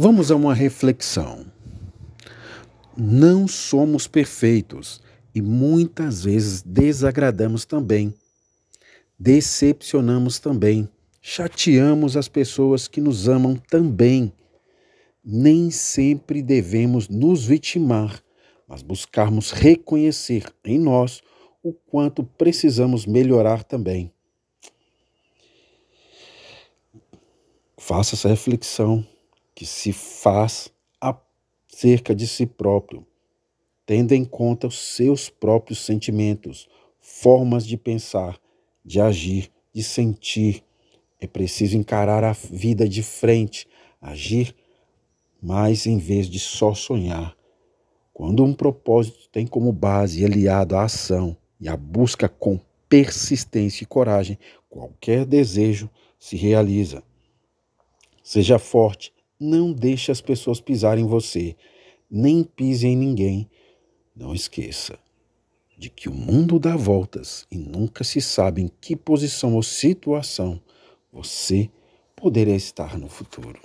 Vamos a uma reflexão. Não somos perfeitos e muitas vezes desagradamos também, decepcionamos também, chateamos as pessoas que nos amam também. Nem sempre devemos nos vitimar, mas buscarmos reconhecer em nós o quanto precisamos melhorar também. Faça essa reflexão que se faz acerca de si próprio, tendo em conta os seus próprios sentimentos, formas de pensar, de agir, de sentir. É preciso encarar a vida de frente, agir mais em vez de só sonhar. Quando um propósito tem como base aliado a ação e a busca com persistência e coragem, qualquer desejo se realiza. Seja forte, não deixe as pessoas pisarem em você, nem pise em ninguém. Não esqueça de que o mundo dá voltas e nunca se sabe em que posição ou situação você poderá estar no futuro.